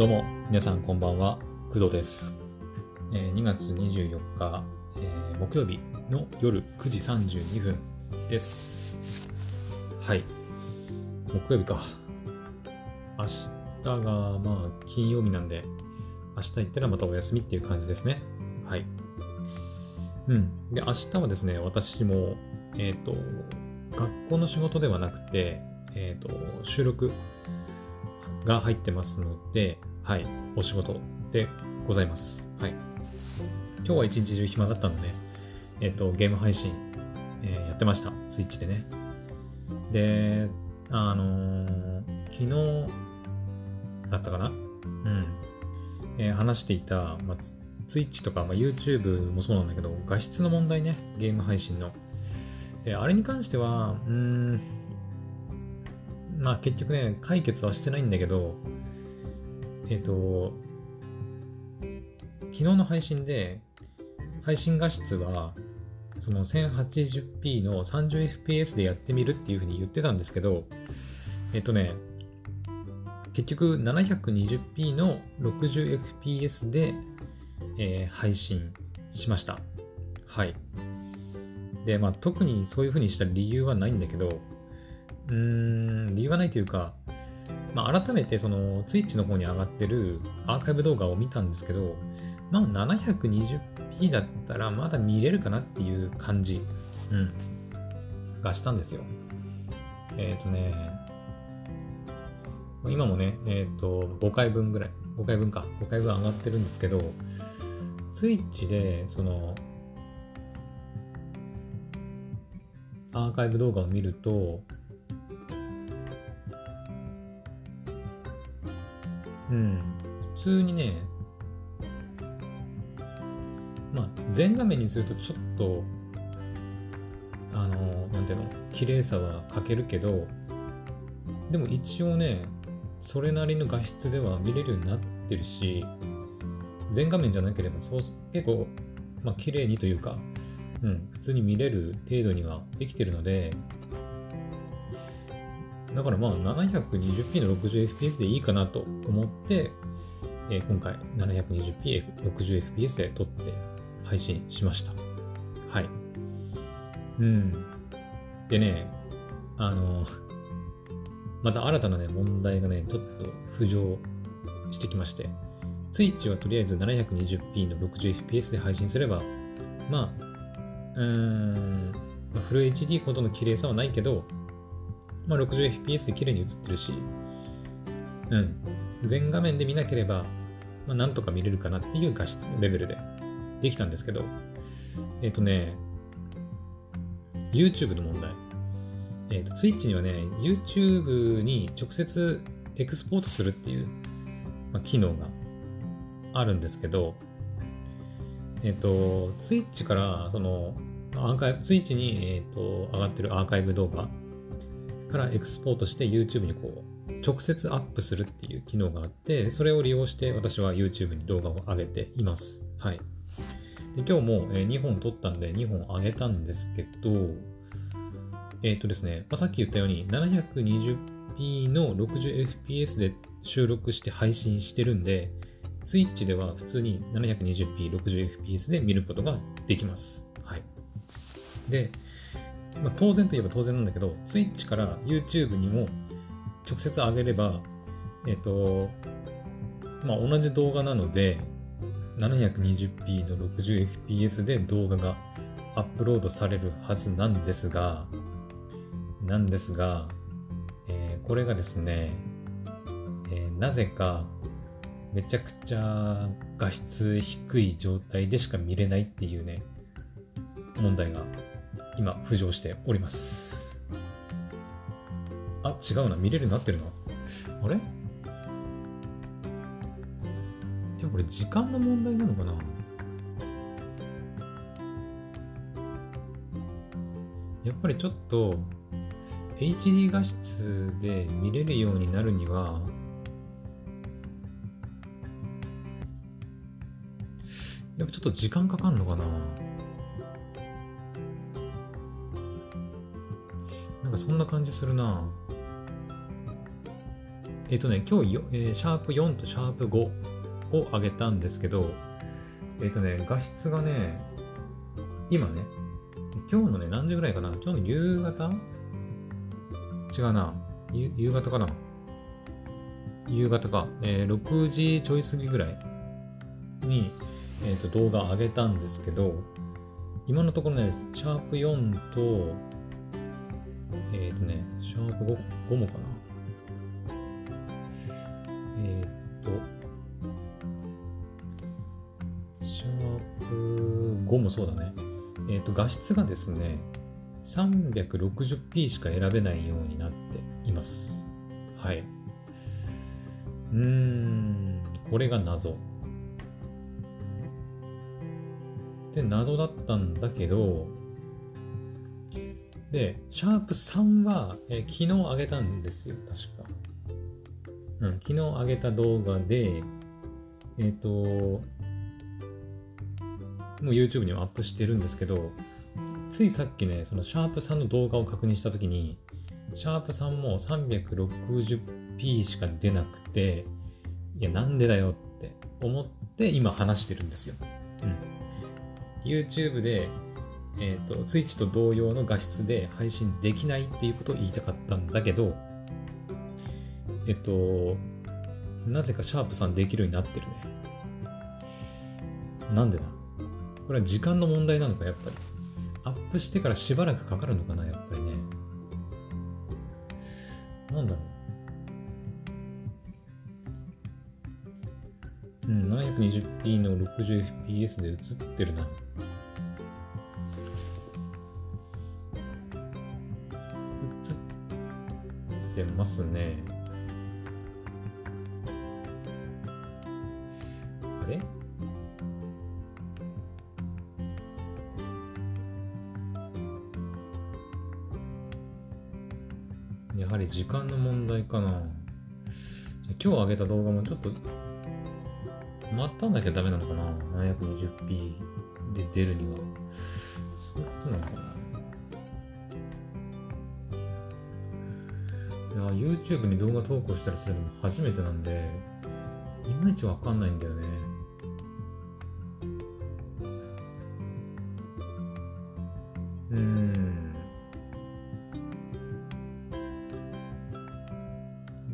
どうも、皆さんこんばんは、工藤です。えー2月24日、え木曜日の夜9時32分です。はい。木曜日か。明日がまあ金曜日なんで、明日行ったらまたお休みっていう感じですね。はい。うん。で、明日はですね、私も、えっ、と、学校の仕事ではなくて、えっ、と、収録が入ってますので、はい、お仕事でございます。はい。今日は一日中暇だったので、えっ、と、ゲーム配信、えーやってました。スイッチでね。で、あのー昨日だったかな？うん。え話していた、まあ、ツツイッチとか、まあ、YouTube もそうなんだけど、画質の問題ね、ゲーム配信の。で、あれに関しては、うん、まあ結局ね、解決はしてないんだけど、えっ、と、昨日の配信で、配信画質は、その 1080p の 30fps でやってみるっていうふうに言ってたんですけど、えっ、とね、結局 720p の 60fps で、えー配信しました。はい。で、まあ特にそういうふうにした理由はないんだけど、うーん、理由はないというか、まあ、改めてその Twitch の方に上がってるアーカイブ動画を見たんですけど、まあ 720p だったらまだ見れるかなっていう感じ、うん、がしたんですよ。えっ、とね、今もね、えっ、と、5回分ぐらい、5回分か、5回分上がってるんですけど、Twitch で、その、アーカイブ動画を見ると、通にね、まあ、全画面にするとちょっと、あの、なんていうの、綺麗さは欠けるけど、でも一応ね、それなりの画質では見れるようになってるし、全画面じゃなければそう結構、まあ、綺麗にというか、うん、普通に見れる程度にはできてるので、だからまあ 720p の 60fps でいいかなと思って、え今回 720p、60fps で撮って配信しました。はい。うん。でね、あの、また新たなね、問題がね、ちょっと浮上してきまして、Twitch はとりあえず 720p の 60fps で配信すれば、まあ、うーん、まあフル HD ほどの綺麗さはないけど、まあ、60fps で綺麗に映ってるし、うん、全画面で見なければ、まあ、なんとか見れるかなっていう画質レベルでできたんですけど、えっ、とね、YouTube の問題。えっ、と、Twitch にはね、YouTube に直接エクスポートするっていう、まあ、機能があるんですけど、えっ、と、Twitch から、その、アーカイブ、Twitch に、えっ、と、上がってるアーカイブ動画からエクスポートして YouTube にこう、直接アップするっていう機能があって、それを利用して私は YouTube に動画を上げています。はい。で今日も、えー2本撮ったんで2本上げたんですけど、えっ、とですね、まあ、さっき言ったように 720p の 60fps で収録して配信してるんで、Twitch では普通に 720p、60fps で見ることができます。はい。で、まあ、当然といえば当然なんだけど、Twitch から YouTube にも直接上げれば、えっ、と、まあ、同じ動画なので、720p の 60fps で動画がアップロードされるはずなんですが、なんですが、えーこれがですね、えーなぜかめちゃくちゃ画質低い状態でしか見れないっていうね、問題が今浮上しております。あ、違うな。見れるようになってるな。あれ？いや、これ時間の問題なのかな？やっぱりちょっと HD 画質で見れるようになるにはやっぱちょっと時間かかんのかな？そんな感じするなえっ、とね、今日よ、えーシャープ4とシャープ5を上げたんですけど、えっ、とね、画質がね、今ね、今日のね、何時ぐらいかな？今日の夕方？違うな。夕方かな？夕方か。えー6時ちょい過ぎぐらいに、えー、と動画上げたんですけど、今のところね、シャープ4と、えっ、とね、シャープ 5, 5もかな。えっ、と、シャープ5もそうだね。えっ、と、画質がですね、360p しか選べないようになっています。はい。うーん、これが謎。で、謎だったんだけど、で、シャープ3は、えー昨日上げたんですよ、確か。うん、昨日上げた動画で、えっ、と、もう YouTube にもアップしてるんですけど、ついさっきね、そのシャープ3の動画を確認したときに、シャープ3も 360p しか出なくて、いや、なんでだよって思って今話してるんですよ。うん。YouTube で、えっ、と、Twitch と同様の画質で配信できないっていうことを言いたかったんだけど、えっと、なぜかシャープさんできるようになってるね。なんでだ？これは時間の問題なのか、やっぱり。アップしてからしばらくかかるのかな、やっぱりね。なんだろう。うん、720p の 60fps で映ってるな。てますね。あれ？やはり時間の問題かな。今日上げた動画もちょっと待ったなきゃダメなのかな ?720p で出るには。そういうことなのかなや、YouTube に動画投稿したりするのも初めてなんで、いまいちわかんないんだよね。うん。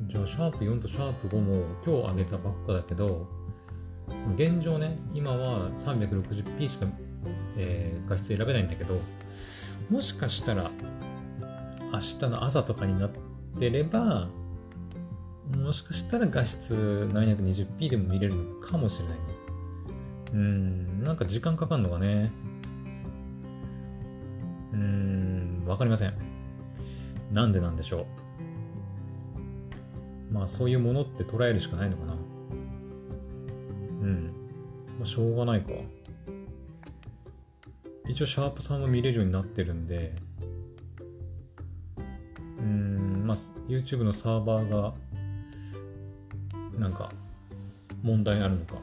じゃあ、シャープ4とシャープ5も今日上げたばっかだけど、現状ね、今は 360p しか、えー画質選べないんだけど、もしかしたら明日の朝とかになってれば、もしかしたら画質 720p でも見れるのかもしれないね。うーん、なんか時間かかんのかね。うーん、わかりません。なんでなんでしょう。まあそういうものって捉えるしかないのかな。うん。まあしょうがないか。一応シャープさんも見れるようになってるんで、YouTube のサーバーがなんか問題あるのか。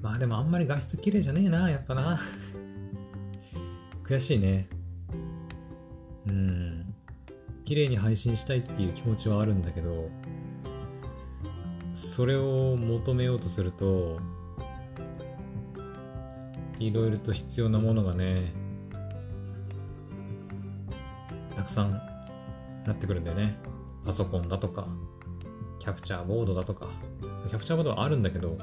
まあでもあんまり画質綺麗じゃねえな、やっぱな。悔しいね。うん。綺麗に配信したいっていう気持ちはあるんだけど、それを求めようとすると、いろいろと必要なものがね、たくさんなってくるんだよね。パソコンだとか、キャプチャーボードだとか、キャプチャーボードはあるんだけど、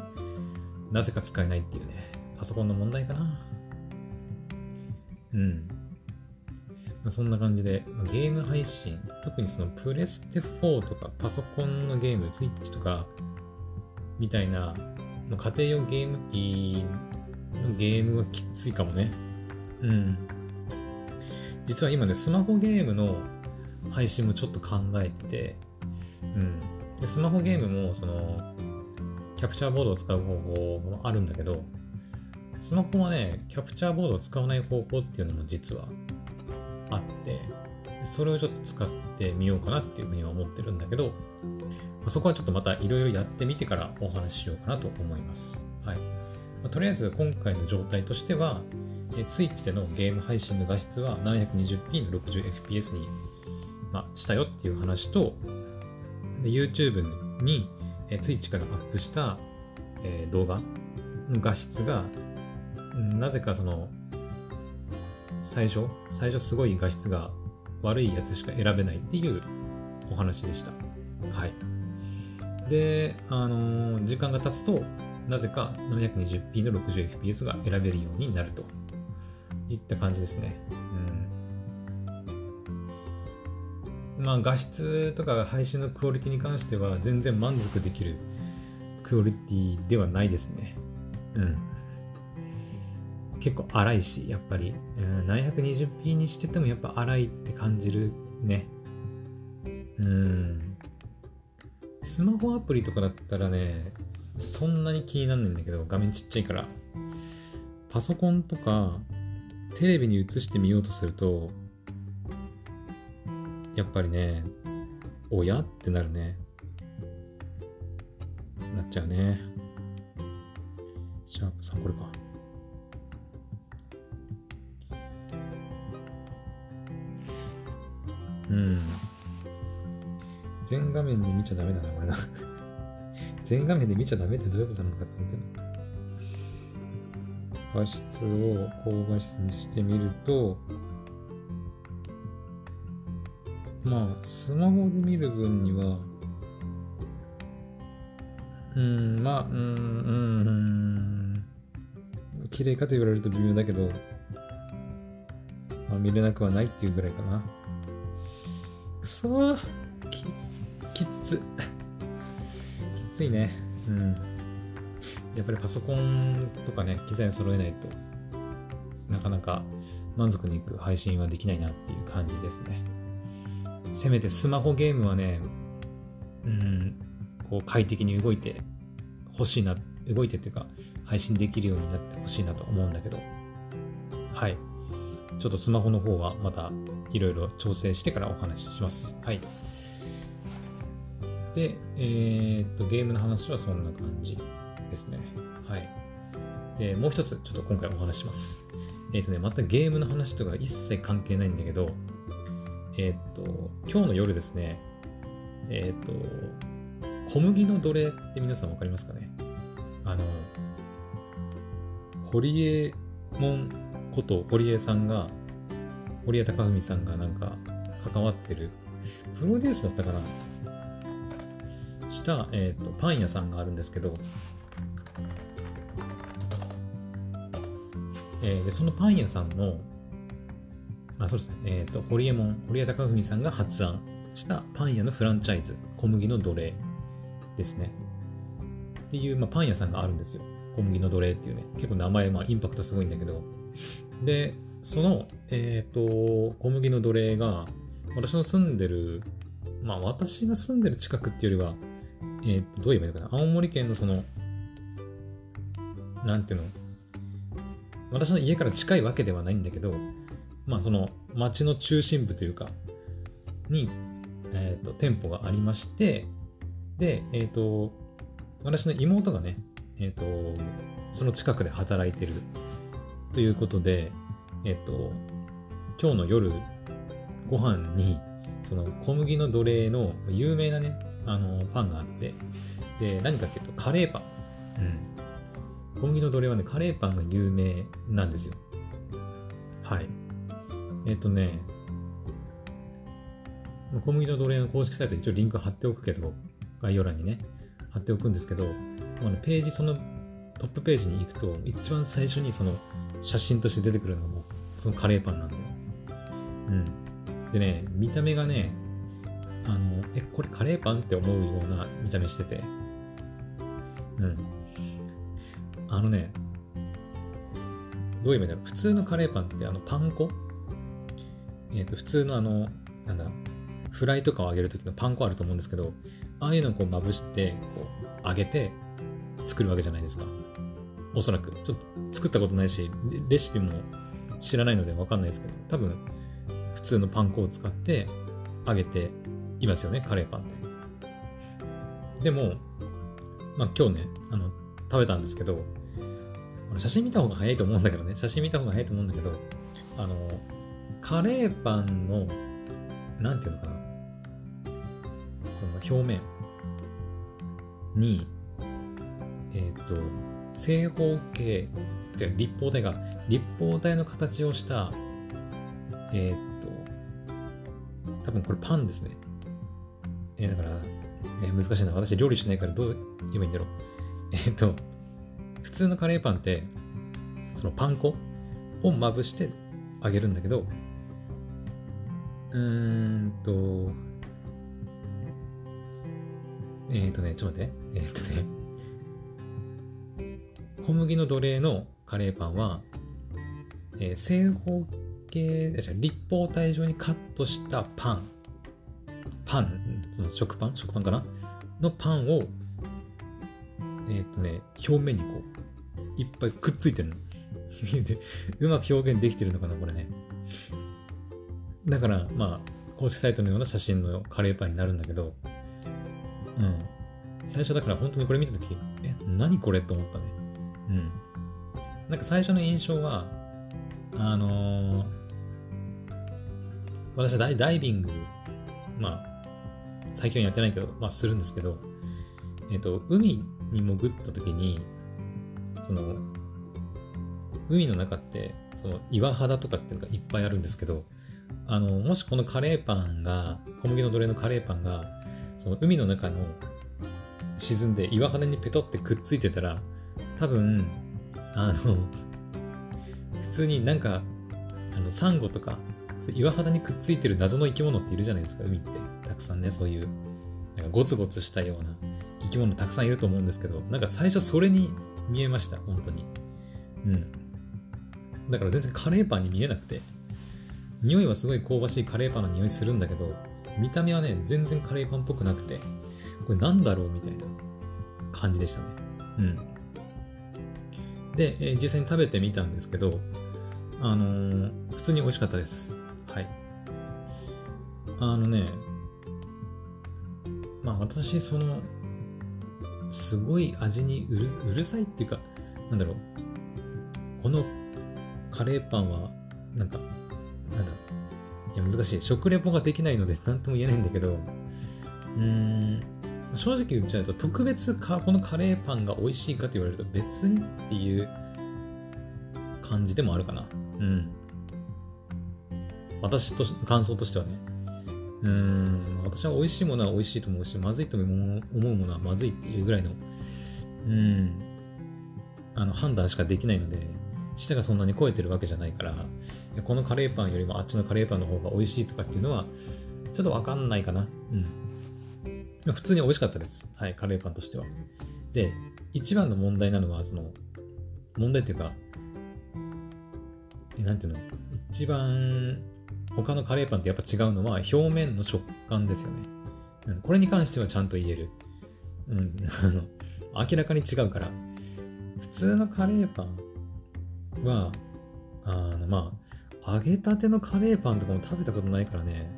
なぜか使えないっていうね、パソコンの問題かな。うん。まあ、そんな感じで、まゲーム配信、特にそのプレステ4とかパソコンのゲーム、スイッチとか、みたいな、まあ家庭用ゲーム機のゲームはきついかもね。うん。実は今ね、スマホゲームの配信もちょっと考えて、うん。でスマホゲームも、その、キャプチャーボードを使う方法もあるんだけど、スマホはね、キャプチャーボードを使わない方法っていうのも実はあって、それをちょっと使ってみようかなっていうふうには思ってるんだけど、まあそこはちょっとまたいろいろやってみてからお話ししようかなと思います。はい。まあとりあえず今回の状態としては、え Twitch でのゲーム配信の画質は 720p の 60fps に、まあ、したよっていう話と、で YouTube に、えー、ツイッチからアップした、えー、動画の画質が、なぜかその、最初、最初すごい画質が悪いやつしか選べないっていうお話でした。はい。で、あのー、時間が経つと、なぜか 720p の 60fps が選べるようになるといった感じですね。うん。まあ、画質とか配信のクオリティに関しては全然満足できるクオリティではないですね。うん。結構荒いし、やっぱり。うん、720p にしててもやっぱ荒いって感じるね。うん。スマホアプリとかだったらね、そんなに気になんないんだけど、画面ちっちゃいから。パソコンとか、テレビに映してみようとすると、やっぱりね、親ってなるね。なっちゃうね。シャープさん、これか。うん。全画面で見ちゃダメだな、これな。全画面で見ちゃダメってどういうことなのかって言うけど。画質を高画質にしてみると、まあ、スマホで見る分には、うん、まあ、うん、うん、綺麗かと言われると微妙だけど、まあ、見れなくはないっていうぐらいかな。くそーき、きつ。きついね。うん。やっぱりパソコンとかね、機材を揃えないとなかなか満足にいく配信はできないなっていう感じですね。せめてスマホゲームはね、うん、こう快適に動いてほしいな、動いてっていうか、配信できるようになってほしいなと思うんだけど、はい。ちょっとスマホの方はまたいろいろ調整してからお話しします。はい。で、えー、っと、ゲームの話はそんな感じですね。はい。で、もう一つ、ちょっと今回お話します。えー、っとね、またゲームの話とか一切関係ないんだけど、えー、っと、今日の夜ですね、えっと、小麦の奴隷って皆さんわかりますかね？あの、堀江門こと堀江さんが、堀江貴文さんがなんか関わってる、プロデュースだったかな？した、えっ、ー、と、パン屋さんがあるんですけど、えー、でそのパン屋さんの、あ、そうですね、えっ、ー、と、堀江門、堀江貴文さんが発案したパン屋のフランチャイズ、小麦の奴隷ですね。っていう、まあ、パン屋さんがあるんですよ。小麦の奴隷っていうね。結構名前、まあ、インパクトすごいんだけど。で、その、えっ、ー、と、小麦の奴隷が、私の住んでる、まあ、私が住んでる近くっていうよりは、えっ、ー、と、どう言えばいいのかな。青森県のその、なんていうの、私の家から近いわけではないんだけど、まあ、その、町の中心部というか、に、えっ、ー、と、店舗がありまして、で、えっ、ー、と、私の妹がね、えっ、ー、と、その近くで働いてるということで、えっ、と、今日の夜、ご飯に、その小麦の奴隷の有名なね、あの、パンがあって、で、何かっていうと、カレーパン。うん。小麦の奴隷はね、カレーパンが有名なんですよ。はい。えっ、とね、小麦の奴隷の公式サイト一応リンク貼っておくけど、概要欄にね、貼っておくんですけど、あページ、そのトップページに行くと、一番最初にその写真として出てくるのがも、そのカレーパンなんだよ。うん。でね、見た目がね、あの、え、これカレーパンって思うような見た目してて、うん。あのね、どういう意味だ？ろう普通のカレーパンってあのパン粉？えっ、ー、と、普通のあの、なんだ、フライとかを揚げるときのパン粉あると思うんですけど、ああいうのをこうまぶして、こう揚げて作るわけじゃないですか。おそらく。ちょっと作ったことないし、レシピも知らないのでわかんないですけど、多分普通のパン粉を使って揚げていますよね、カレーパンって。でも、まあ今日ね、あの、食べたんですけど、写真見た方が早いと思うんだけどね、写真見た方が早いと思うんだけど、あの、カレーパンの、なんていうのかな、その表面に、えっ、ー、と、正方形、違う、立方体が、立方体の形をした、えっ、ー、と、多分これパンですね。えー、だから、えー、難しいな。私料理しないからどう言えばいいんだろう。えっ、ー、と、普通のカレーパンって、そのパン粉をまぶしてあげるんだけど、うーんと、えっ、ー、とね、ちょっと待って。えっ、ー、とね、小麦の奴隷のカレーパンは、えー、正方形、立方体状にカットしたパン、パン、その食パン？食パンかな？のパンを、えっ、とね、表面にこう、いっぱいくっついてるの。うまく表現できてるのかな、これね。だから、まあ、公式サイトのような写真のカレーパンになるんだけど、うん。最初だから本当にこれ見たとき、え、何これと思ったね。うん。なんか最初の印象は、あのー、私はダイダイビング、まあ、最近はやってないけど、まあするんですけど、えっ、ー、と、海に潜った時に、その、海の中って、その岩肌とかっていうのがいっぱいあるんですけど、あの、もしこのカレーパンが、小麦の奴隷のカレーパンが、その海の中の沈んで岩肌にペトってくっついてたら、多分、あの、普通になんか、あの、サンゴとか、岩肌にくっついてる謎の生き物っているじゃないですか、海って。たくさんね、そういう、なんかゴツゴツしたような生き物たくさんいると思うんですけど、なんか最初それに見えました、本当に。うん。だから全然カレーパンに見えなくて、匂いはすごい香ばしいカレーパンの匂いするんだけど、見た目はね、全然カレーパンっぽくなくて、これなんだろうみたいな感じでしたね。うん。で、えー、実際に食べてみたんですけど、あのー、普通に美味しかったです。はい。あのね、まあ私、その、すごい味にうるさいっていうか、なんだろう、このカレーパンは、なんか、なんだいや難しい。食レポができないので何とも言えないんだけど、うーん、正直言っちゃうと、特別か、このカレーパンが美味しいかと言われると別にっていう感じでもあるかな。うん。私と、感想としてはね。うん、私は美味しいものは美味しいと思うし、まずいと思うものはまずいっていうぐらいの、うん、あの、判断しかできないので、舌がそんなに超えてるわけじゃないから、このカレーパンよりもあっちのカレーパンの方が美味しいとかっていうのは、ちょっとわかんないかな。うん。普通に美味しかったです。はい、カレーパンとしては。で、一番の問題なのは、その、問題っていうか、え、なんていうの？一番、他のカレーパンってやっぱ違うのは、表面の食感ですよね。うん、これに関してはちゃんと言える。うん、あの、明らかに違うから。普通のカレーパンは、あの、まあ、揚げたてのカレーパンとかも食べたことないからね、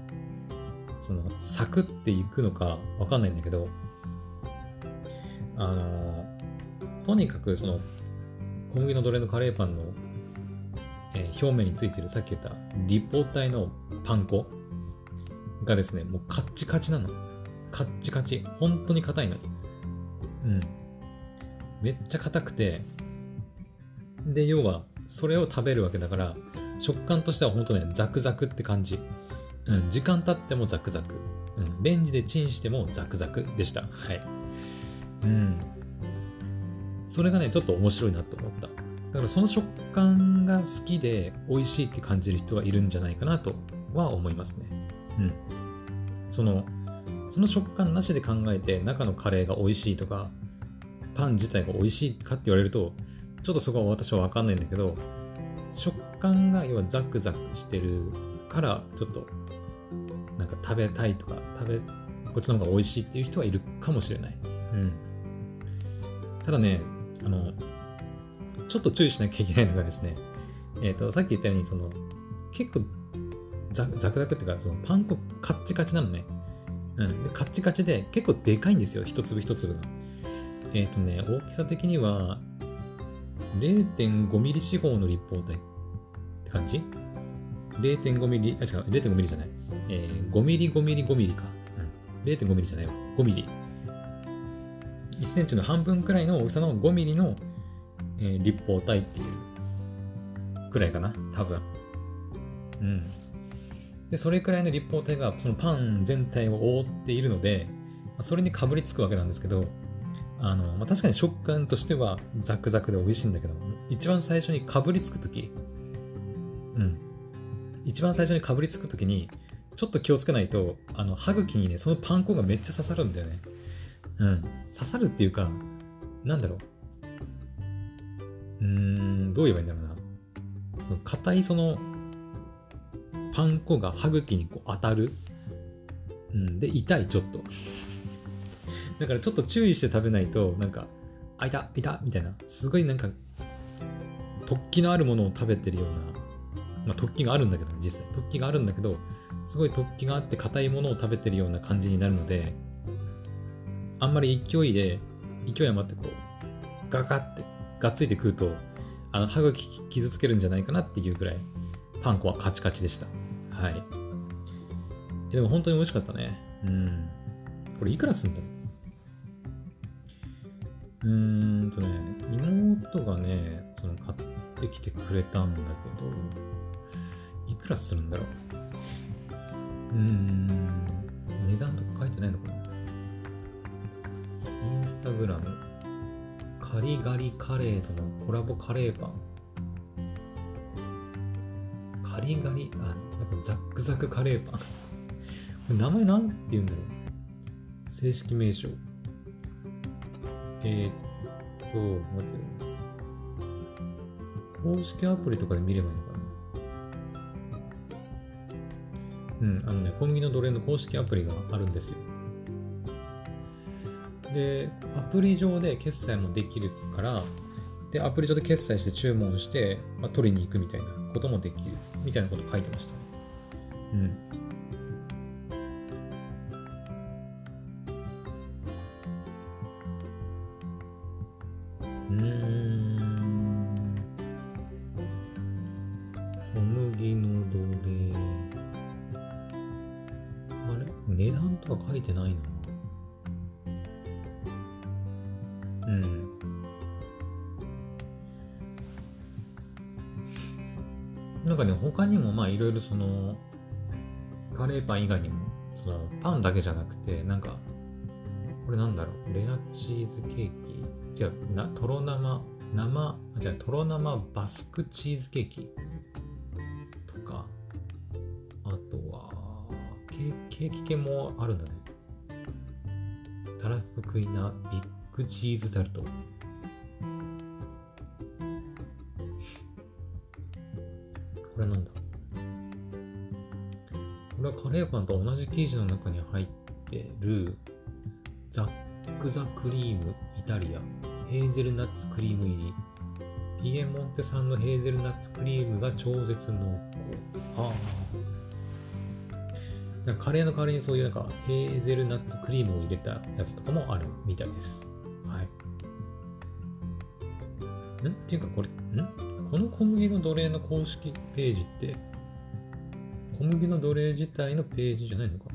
その、サクっていくのかわかんないんだけど、あの、とにかくその、小麦の奴隷のカレーパンの、えー、表面についてるさっき言った立方体のパン粉がですね、もうカッチカチなの。カッチカチ。本当に硬いの。うん。めっちゃ硬くて、で、要は、それを食べるわけだから、食感としては本当ね、ザクザクって感じ。うん、時間経ってもザクザク。うん、レンジでチンしてもザクザクでした。はい。うん。それがね、ちょっと面白いなと思った。だからその食感が好きで美味しいって感じる人はいるんじゃないかなとは思いますね。うん。その、その食感なしで考えて中のカレーが美味しいとか、パン自体が美味しいかって言われると、ちょっとそこは私はわかんないんだけど、食感が要はザクザクしてるから、ちょっとなんか食べたいとか、食べ、こっちの方が美味しいっていう人はいるかもしれない。うん。ただね、あの、ちょっと注意しなきゃいけないのがですね、えっ、ー、と、さっき言ったように、その、結構ザクザクっていうか、そのパン粉カッチカチなのね。うん。で、カッチカチで結構でかいんですよ、一粒一粒が。えっ、ー、とね、大きさ的には、0.5ミリ四方の立方体って感じ ?0.5 ミリ、あ、違う、0.5ミリじゃない。えー、5ミリ5ミリ5ミリか。うん0.5ミリじゃないよ。5ミリ。1センチの半分くらいの大きさの5ミリの、えー、立方体っていうくらいかな、多分。うん。で、それくらいの立方体がそのパン全体を覆っているので、それにかぶりつくわけなんですけど、あの、まあ、確かに食感としてはザクザクで美味しいんだけど、一番最初にかぶりつくとき、うん。一番最初にかぶりつくときに、ちょっと気をつけないと、あの、歯茎にね、そのパン粉がめっちゃ刺さるんだよね。うん。刺さるっていうか、なんだろう。うーん、どう言えばいいんだろうな。その硬いその、パン粉が歯茎にこう当たる。うん。で、痛い、ちょっと。だからちょっと注意して食べないと、なんか、あ、いた、いた、みたいな。すごいなんか、突起のあるものを食べてるような、まあ、突起があるんだけど、実際。突起があるんだけど、すごい突起があって硬いものを食べてるような感じになるので、あんまり勢いで、勢い余ってこう、ガガって、がっついて食うと、あの、歯茎傷つけるんじゃないかなっていうぐらい、パン粉はカチカチでした。はい。でも本当に美味しかったね。うん。これいくらすんだろううーんとね、妹がね、その買ってきてくれたんだけど、いくらするんだろう？うーん、値段とか書いてないのかな？インスタグラム、カリガリカレーとのコラボカレーパン。カリガリ、あ、なんかザックザクカレーパン。名前なんて言うんだろう？正式名称。えー、っと、待って。公式アプリとかで見ればいいのかな？うん、あのね、小麦の奴隷の公式アプリがあるんですよ。で、アプリ上で決済もできるから、で、アプリ上で決済して注文して、まあ、取りに行くみたいなこともできる。みたいなこと書いてました。うん。小麦の土下あれ？値段とか書いてないな。あ。るそのカレーパン以外にもそのパンだけじゃなくてなんかこれなんだろうレアチーズケーキ？違うなとろ生生じゃあとろ生バスクチーズケーキ？とかあとはケケーキ系もあるんだね。たらふくいなビッグチーズタルト。これなんだ。これはカレーパンと同じ生地の中に入ってるザックザクリームイタリア。ヘーゼルナッツクリーム入り。ピエモンテ産のヘーゼルナッツクリームが超絶濃厚。はあ。カレーの代わりにそういうなんかヘーゼルナッツクリームを入れたやつとかもあるみたいです。はい。ん？っていうかこれん？この小麦の奴隷の公式ページって小麦の奴隷自体のページじゃないのか。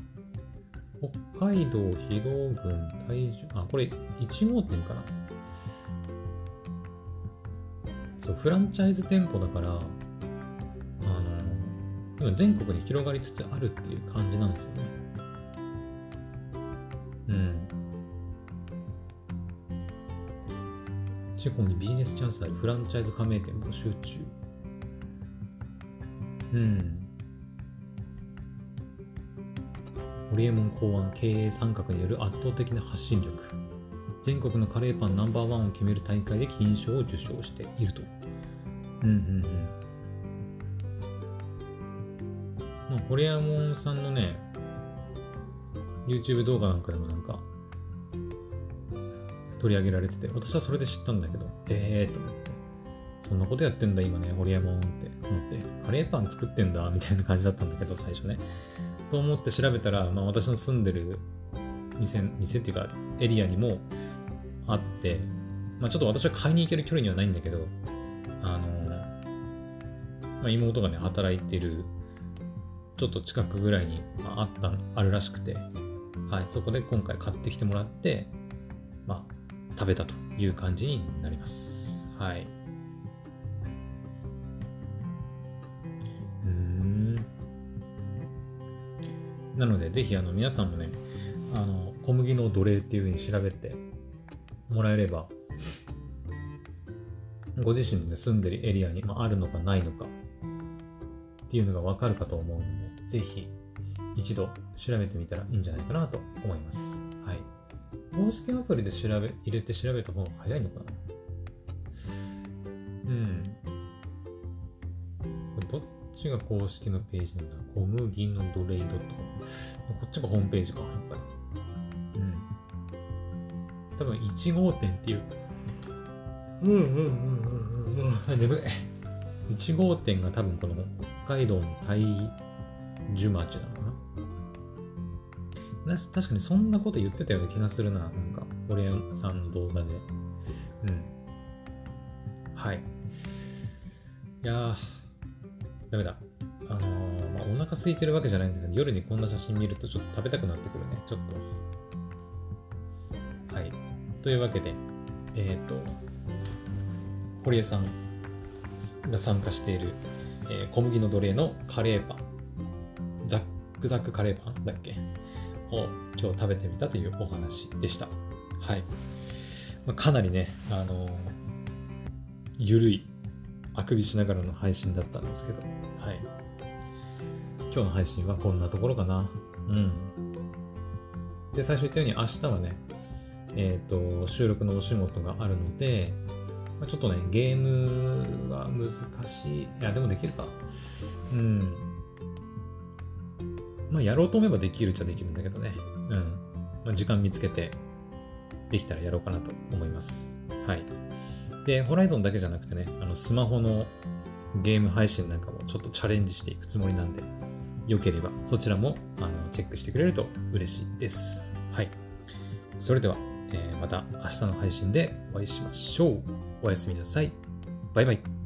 北海道広郡体重、あ、これ1号店かな。そう、フランチャイズ店舗だから、あの、今全国に広がりつつあるっていう感じなんですよね。うん。地方にビジネスチャンスあるフランチャイズ加盟店募集中。うん。ホリエモン考案経営参画による圧倒的な発信力。全国のカレーパンナンバーワンを決める大会で金賞を受賞していると。うん。うん。うん。まあホリエモンさんのね YouTube 動画なんかでもなんか取り上げられてて私はそれで知ったんだけどええー、と思って。そんなことやってんだ今ねホリエモンって思ってカレーパン作ってんだみたいな感じだったんだけど最初ね。と思って調べたら、まあ、私の住んでる店店っていうかエリアにもあって、まあ、ちょっと私は買いに行ける距離にはないんだけどあの、まあ、妹がね働いてるちょっと近くぐらいにあったあるらしくてはい、そこで今回買ってきてもらって、まあ、食べたという感じになります。はい。うん。なので、ぜひあの皆さんもね、あの小麦の奴隷っていうふうに調べてもらえれば、ご自身で住んでるエリアに、まあ、あるのかないのかっていうのがわかるかと思うので、ぜひ一度調べてみたらいいんじゃないかなと思います。はい。公式アプリで調べ、入れて調べた方が早いのかな？うん。これどっちが公式のページなんだ？小麦のドレイドット。こっちがホームページか、やっぱり。うん。多分1号店っていう。うんうんうんうんうん。眠い。1号店が多分この北海道の大樹町なの確かにそんなこと言ってたような気がするな。なんか、俺さんの動画で。うん。はい。いやー、ダメだ。あのー、まあ、お腹空いてるわけじゃないんだけど、夜にこんな写真見るとちょっと食べたくなってくるね。ちょっと。はい。というわけで、えっ、ー、と、堀江さんが参加している、えー、小麦の奴隷のカレーパン。ザックザックカレーパンだっけを今日食べてみたというお話でした。はい。ま、かなりね、あのー、ゆるい、あくびしながらの配信だったんですけど、はい。今日の配信はこんなところかな。うん。で、最初言ったように明日はね、えっ、ー、と、収録のお仕事があるので、ま、ちょっとね、ゲームは難しい。いや、でもできるか。うん。まあ、やろうと思えばできるっちゃできるんだけどね。うん。まあ、時間見つけて、できたらやろうかなと思います。はい。で、ホライゾンだけじゃなくてね、あの、スマホのゲーム配信なんかもちょっとチャレンジしていくつもりなんで、よければそちらもあのチェックしてくれると嬉しいです。はい。それでは、えー、また明日の配信でお会いしましょう。おやすみなさい。バイバイ。